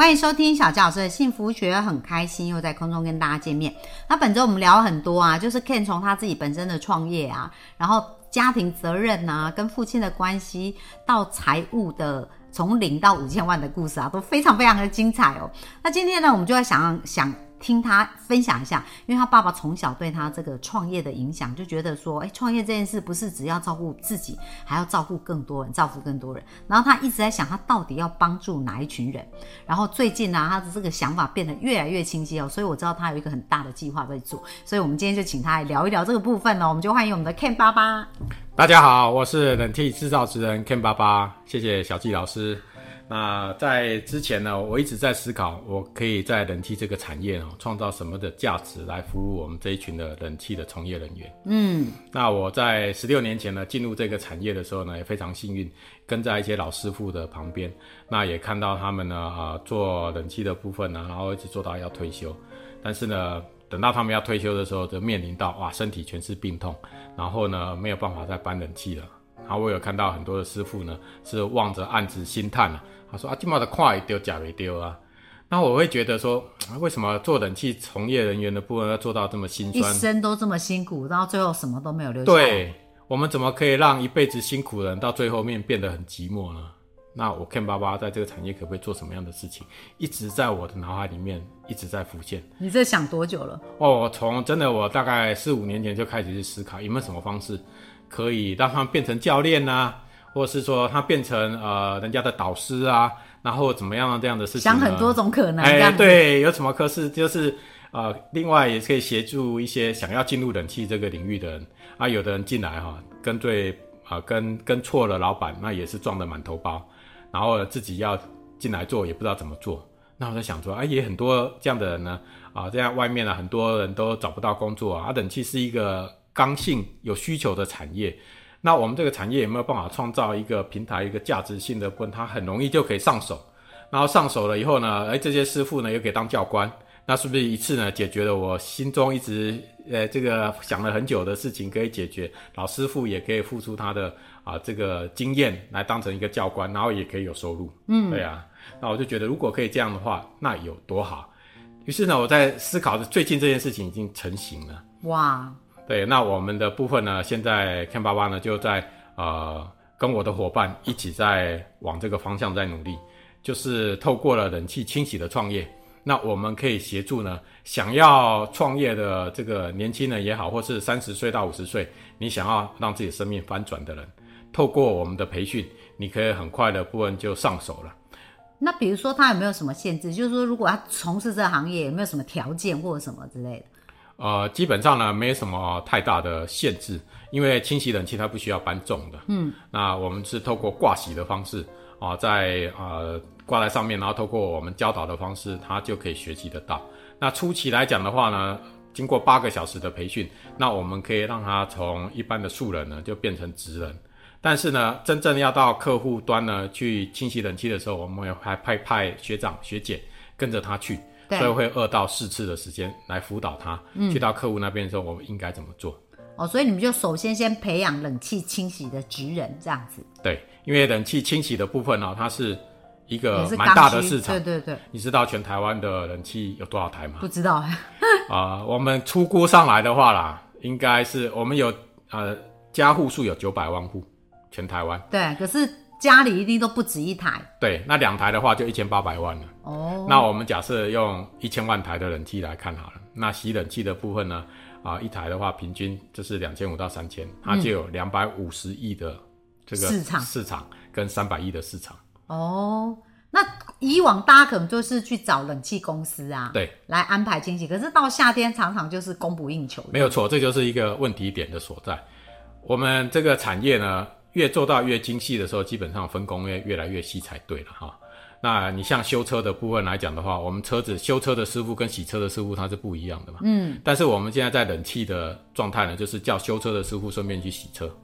欢迎收听小佳老师的幸福学，很开心又在空中跟大家见面。那本周我们聊了很多啊，就是 Ken 从他自己本身的创业啊，然后家庭责任啊，跟父亲的关系，到财务的从零到五千万的故事啊，都非常非常的精彩哦。那今天呢，我们就要想想听他分享一下，因为他爸爸从小对他这个创业的影响，就觉得说，哎，创业这件事不是只要照顾自己，还要照顾更多人，照顾更多人。然后他一直在想，他到底要帮助哪一群人。然后最近呢，他的这个想法变得越来越清晰哦，所以我知道他有一个很大的计划在做。所以我们今天就请他来聊一聊这个部分呢。我们就欢迎我们的 Ken 爸爸。大家好，我是冷气制造职人 Ken 爸爸，谢谢小纪老师。那在之前呢，我一直在思考，我可以在冷气这个产业哦，创造什么的价值来服务我们这一群的冷气的从业人员。嗯，那我在十六年前呢进入这个产业的时候呢，也非常幸运，跟在一些老师傅的旁边，那也看到他们呢啊做冷气的部分呢，然后一直做到要退休，但是呢，等到他们要退休的时候，就面临到哇身体全是病痛，然后呢没有办法再搬冷气了。然后我有看到很多的师傅呢是望着案子心叹啊，他说啊，今毛的快丢假没丢啊。那我会觉得说，啊为什么做冷气从业人员的部分要做到这么辛酸一？生都这么辛苦，然后最后什么都没有留下来。对我们怎么可以让一辈子辛苦的人到最后面变得很寂寞呢？那我 Ken 爸爸在这个产业可不可以做什么样的事情？一直在我的脑海里面一直在浮现。你这想多久了？哦，我从真的我大概四五年前就开始去思考，有没有什么方式可以让他们变成教练呐、或者是说他变成呃人家的导师啊，然后怎么样这样的事情？想很多种可能，哎，对，有什么科室就是呃，另外也可以协助一些想要进入冷气这个领域的人啊，有的人进来哈、跟对啊、跟跟错了老板，那也是撞得满头包，然后自己要进来做也不知道怎么做。那我在想说，哎、也很多这样的人呢，啊，这样外面呢很多人都找不到工作啊，啊冷气是一个刚性有需求的产业。那我们这个产业有没有办法创造一个平台，一个价值性的部分，它很容易就可以上手。然后上手了以后呢，哎，这些师傅呢又可以当教官，那是不是一次呢解决了我心中一直呃这个想了很久的事情可以解决？老师傅也可以付出他的啊这个经验来当成一个教官，然后也可以有收入。嗯，对啊，那我就觉得如果可以这样的话，那有多好。于是呢，我在思考着最近这件事情已经成型了。哇，对，那我们的部分呢，现在 Ken 爸爸呢就在呃跟我的伙伴一起在往这个方向在努力，就是透过了冷气清洗的创业，那我们可以协助呢想要创业的这个年轻人也好，或是三十岁到五十岁，你想要让自己生命翻转的人，透过我们的培训，你可以很快的部分就上手了。那比如说他有没有什么限制？就是说，如果他从事这个行业，有没有什么条件或者什么之类的？呃，基本上呢，没什么太大的限制，因为清洗冷气它不需要搬重的。嗯，那我们是透过挂洗的方式啊、在呃挂在上面，然后透过我们教导的方式，它就可以学习得到。那初期来讲的话呢，经过八个小时的培训，那我们可以让他从一般的素人呢，就变成职人。但是呢，真正要到客户端呢去清洗冷气的时候，我们也还派派学长学姐跟着他去，对所以会二到四次的时间来辅导他。去到客户那边的时候，我们应该怎么做？哦，所以你们就首先先培养冷气清洗的职人，这样子对，因为冷气清洗的部分呢、它是一也个蛮大的市场对。对对，你知道全台湾的冷气有多少台吗？不知道，啊、我们出估上来的话啦，应该是我们有呃家户数有九百万户，全台湾。对，可是家里一定都不止一台对，那两台的话就一千八百万了。哦。那我们假设用一千万台的冷气来看好了，那洗冷气的部分呢，啊、一台的话平均就是两千五到三千，它就有两百五十亿的这个市场市场跟三百亿的市场。哦，那以往大家可能就是去找冷气公司啊，对，来安排清洗，可是到夏天常常就是供不应求。没有错，这就是一个问题点的所在。我们这个产业呢，越做到越精细的时候，基本上分工越越来越细才对了哈。那你像修车的部分来讲的话，我们车子修车的师傅跟洗车的师傅他是不一样的嘛。嗯。但是我们现在在冷气的状态呢，就是叫修车的师傅顺便去洗车，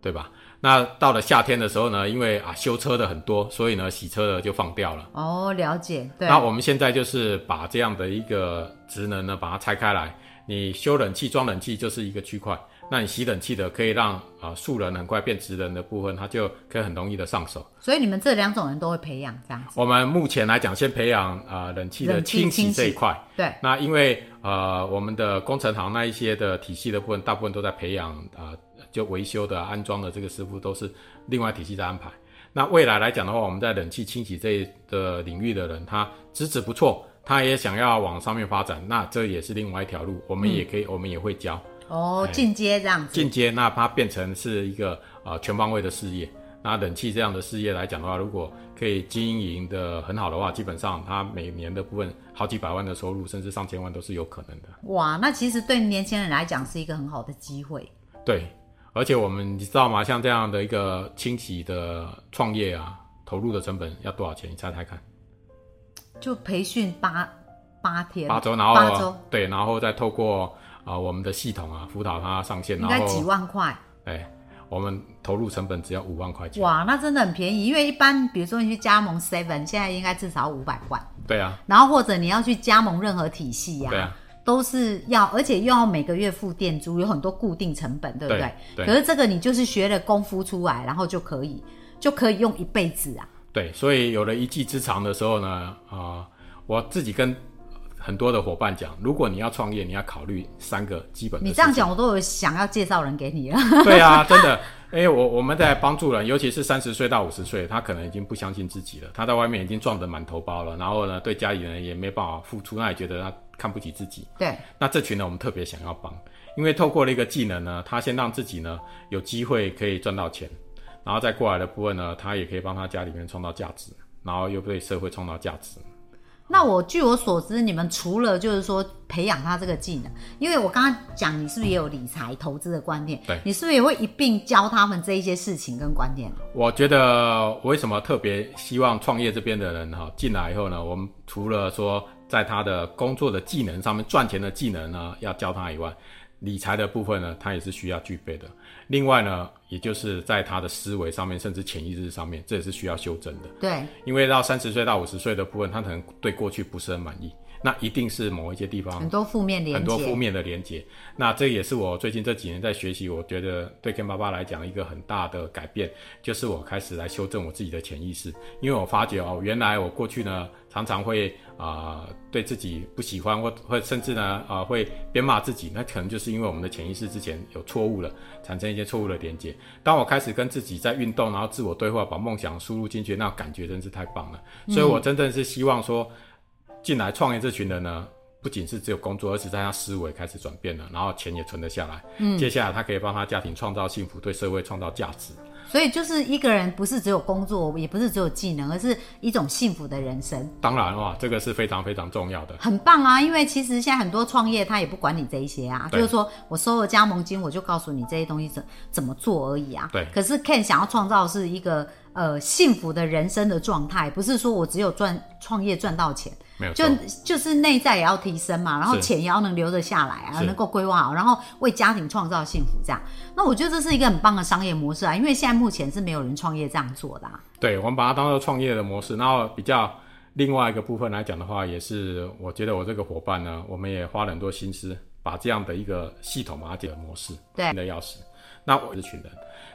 对吧？那到了夏天的时候呢，因为啊修车的很多，所以呢洗车的就放掉了。哦，了解。对。那我们现在就是把这样的一个职能呢，把它拆开来。你修冷气、装冷气就是一个区块，那你洗冷气的可以让啊素人很快变直人的部分，他就可以很容易的上手。所以你们这两种人都会培养这样子。我们目前来讲，先培养啊冷气的清洗这一块。对。那因为呃我们的工程行那一些的体系的部分，大部分都在培养啊。就维修的、安装的这个师傅都是另外体系在安排。那未来来讲的话，我们在冷气清洗这的领域的人，他资质不错，他也想要往上面发展，那这也是另外一条路。我们也可以，我们也会教哦，进阶这样子。进阶，那它变成是一个呃全方位的事业。那冷气这样的事业来讲的话，如果可以经营的很好的话，基本上它每年的部分好几百万的收入，甚至上千万都是有可能的。哇，那其实对年轻人来讲是一个很好的机会。对。而且我们你知道吗？像这样的一个清洗的创业啊，投入的成本要多少钱？你猜猜看。就培训八八天，八周，然后八周，对，然后再透过啊我们的系统啊辅导他上线，应该几万块。哎，我们投入成本只要五万块钱。哇，那真的很便宜。因为一般比如说你去加盟 Seven，现在应该至少五百万。对啊。然后或者你要去加盟任何体系呀。对啊。都是要，而且又要每个月付店租，有很多固定成本，对不对？对。可是这个你就是学了功夫出来，然后就可以就可以用一辈子啊。对，所以有了一技之长的时候呢，啊，我自己跟很多的伙伴讲，如果你要创业，你要考虑三个基本。你这样讲，我都有想要介绍人给你了。对啊，真的，因为我我们在帮助人，尤其是三十岁到五十岁，他可能已经不相信自己了，他在外面已经撞得满头包了，然后呢，对家里人也没办法付出，那也觉得他。看不起自己，对，那这群人，我们特别想要帮，因为透过了一个技能呢，他先让自己呢有机会可以赚到钱，然后再过来的部分呢，他也可以帮他家里面创造价值，然后又对社会创造价值。那我据我所知，你们除了就是说培养他这个技能，因为我刚刚讲你是不是也有理财投资的观念？对，你是不是也会一并教他们这一些事情跟观念？我觉得我为什么特别希望创业这边的人哈进来以后呢，我们除了说在他的工作的技能上面赚钱的技能呢要教他以外，理财的部分呢他也是需要具备的。另外呢，也就是在他的思维上面，甚至潜意识上面，这也是需要修正的。对，因为到三十岁到五十岁的部分，他可能对过去不是很满意，那一定是某一些地方很多负面连很多负面的连接。那这也是我最近这几年在学习，我觉得对 Ken 爸爸来讲一个很大的改变，就是我开始来修正我自己的潜意识，因为我发觉哦，原来我过去呢常常会。啊，对自己不喜欢，或或甚至呢，啊，会鞭骂自己，那可能就是因为我们的潜意识之前有错误了，产生一些错误的连接。当我开始跟自己在运动，然后自我对话，把梦想输入进去，那感觉真是太棒了。所以我真正是希望说，进来创业这群人呢，不仅是只有工作，而且在他思维开始转变了，然后钱也存得下来。嗯，接下来他可以帮他家庭创造幸福，对社会创造价值。所以就是一个人不是只有工作，也不是只有技能，而是一种幸福的人生。当然哇，这个是非常非常重要的。很棒啊，因为其实现在很多创业他也不管你这一些啊，就是说我收了加盟金，我就告诉你这些东西怎怎么做而已啊。对。可是 Ken 想要创造是一个呃幸福的人生的状态，不是说我只有赚创业赚到钱。就就是内在也要提升嘛，然后钱也要能留得下来啊，能够规划好，然后为家庭创造幸福这样。那我觉得这是一个很棒的商业模式啊，因为现在目前是没有人创业这样做的。对，我们把它当做创业的模式。然后比较另外一个部分来讲的话，也是我觉得我这个伙伴呢，我们也花了很多心思，把这样的一个系统把它的模式对的钥匙。那我是群人。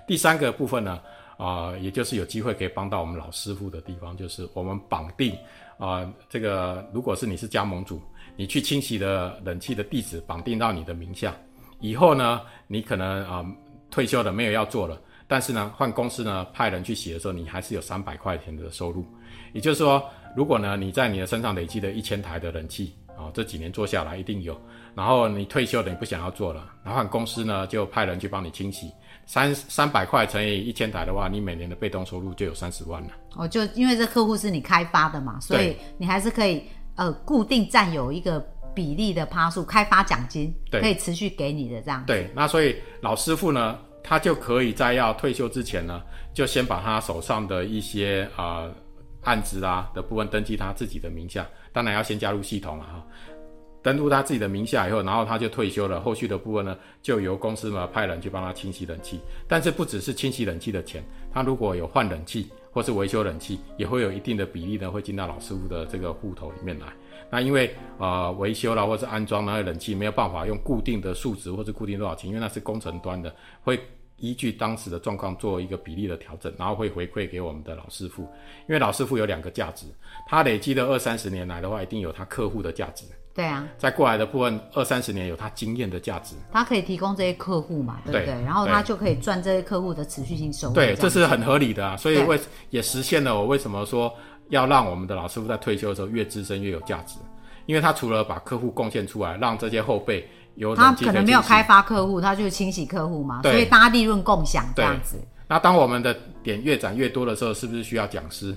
第三个部分呢，啊，也就是有机会可以帮到我们老师傅的地方，就是我们绑定。啊，这个如果是你是加盟主，你去清洗的冷气的地址绑定到你的名下，以后呢，你可能啊退休了没有要做了，但是呢换公司呢派人去洗的时候，你还是有三百块钱的收入。也就是说，如果呢你在你的身上累积的一千台的冷气啊，这几年做下来一定有，然后你退休了你不想要做了，然后公司呢就派人去帮你清洗。三三百块乘以一千台的话，你每年的被动收入就有三十万了。哦，就因为这客户是你开发的嘛，所以你还是可以呃固定占有一个比例的趴数，开发奖金可以持续给你的这样。对，那所以老师傅呢，他就可以在要退休之前呢，就先把他手上的一些啊案子啊的部分登记他自己的名下，当然要先加入系统了哈。登录他自己的名下以后，然后他就退休了。后续的部分呢，就由公司嘛派人去帮他清洗冷气。但是不只是清洗冷气的钱，他如果有换冷气或是维修冷气，也会有一定的比例呢，会进到老师傅的这个户头里面来。那因为呃维修啦或是安装那些冷气没有办法用固定的数值或者固定多少钱，因为那是工程端的，会。依据当时的状况做一个比例的调整，然后会回馈给我们的老师傅。因为老师傅有两个价值，他累积的二三十年来的话，一定有他客户的价值。对啊，在过来的部分，二三十年有他经验的价值。他可以提供这些客户嘛，对不对？然后他就可以赚这些客户的持续性收入。对，这是很合理的啊。所以为也实现了我为什么说要让我们的老师傅在退休的时候越资深越有价值，因为他除了把客户贡献出来，让这些后辈。他可能没有开发客户，他就清洗客户嘛，所以大家利润共享这样子。那当我们的点越展越多的时候，是不是需要讲师？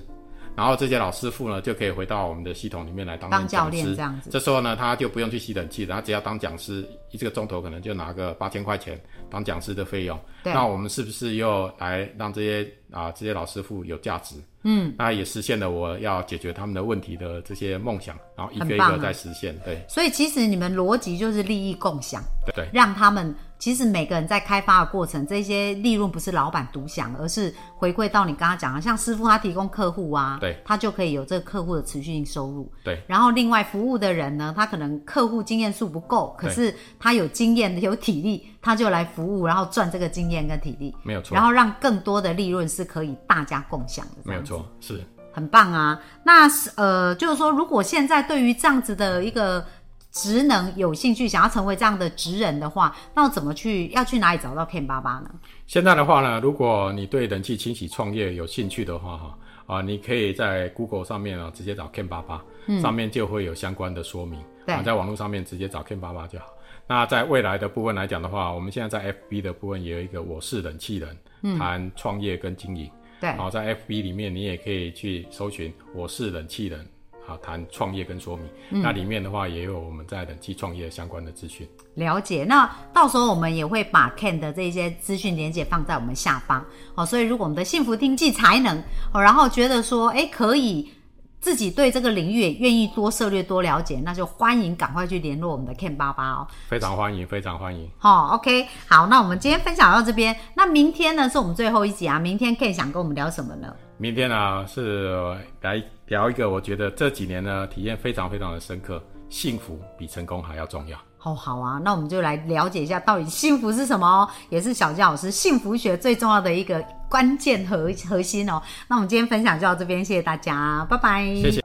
然后这些老师傅呢，就可以回到我们的系统里面来当当教练这样子。这时候呢，他就不用去吸冷气，他只要当讲师，一这个钟头可能就拿个八千块钱当讲师的费用。那我们是不是又来让这些啊这些老师傅有价值？嗯，那也实现了我要解决他们的问题的这些梦想，然后一个一个在实现。对，所以其实你们逻辑就是利益共享，对，让他们其实每个人在开发的过程，这些利润不是老板独享，而是回馈到你刚刚讲的，像师傅他提供客户啊，对，他就可以有这个客户的持续性收入。对，然后另外服务的人呢，他可能客户经验数不够，可是他有经验有体力，他就来服务，然后赚这个经验跟体力，没有错。然后让更多的利润是可以大家共享的，没有错，是。很棒啊！那呃，就是说，如果现在对于这样子的一个职能有兴趣，想要成为这样的职人的话，那怎么去？要去哪里找到 Ken 爸爸呢？现在的话呢，如果你对人气清洗创业有兴趣的话，哈啊，你可以在 Google 上面啊直接找 Ken 爸爸，上面就会有相关的说明。对，在网络上面直接找 Ken 爸爸就好。那在未来的部分来讲的话，我们现在在 FB 的部分也有一个我是冷气人，谈创业跟经营。对，好，在 FB 里面你也可以去搜寻“我是冷气人”，好，谈创业跟说明。那里面的话也有我们在冷气创业相关的资讯。了解，那到时候我们也会把 Ken 的这些资讯连接放在我们下方。好，所以如果我们的幸福听记才能哦，然后觉得说，哎，可以。自己对这个领域也愿意多涉猎、多了解，那就欢迎赶快去联络我们的 Ken 爸爸哦。非常欢迎，非常欢迎。好，OK，好，那我们今天分享到这边。那明天呢，是我们最后一集啊。明天 Ken 想跟我们聊什么呢？明天呢，是来聊一个我觉得这几年呢体验非常非常的深刻，幸福比成功还要重要。哦，好啊，那我们就来了解一下到底幸福是什么哦，也是小佳老师幸福学最重要的一个关键核核心哦。那我们今天分享就到这边，谢谢大家，拜拜。谢谢。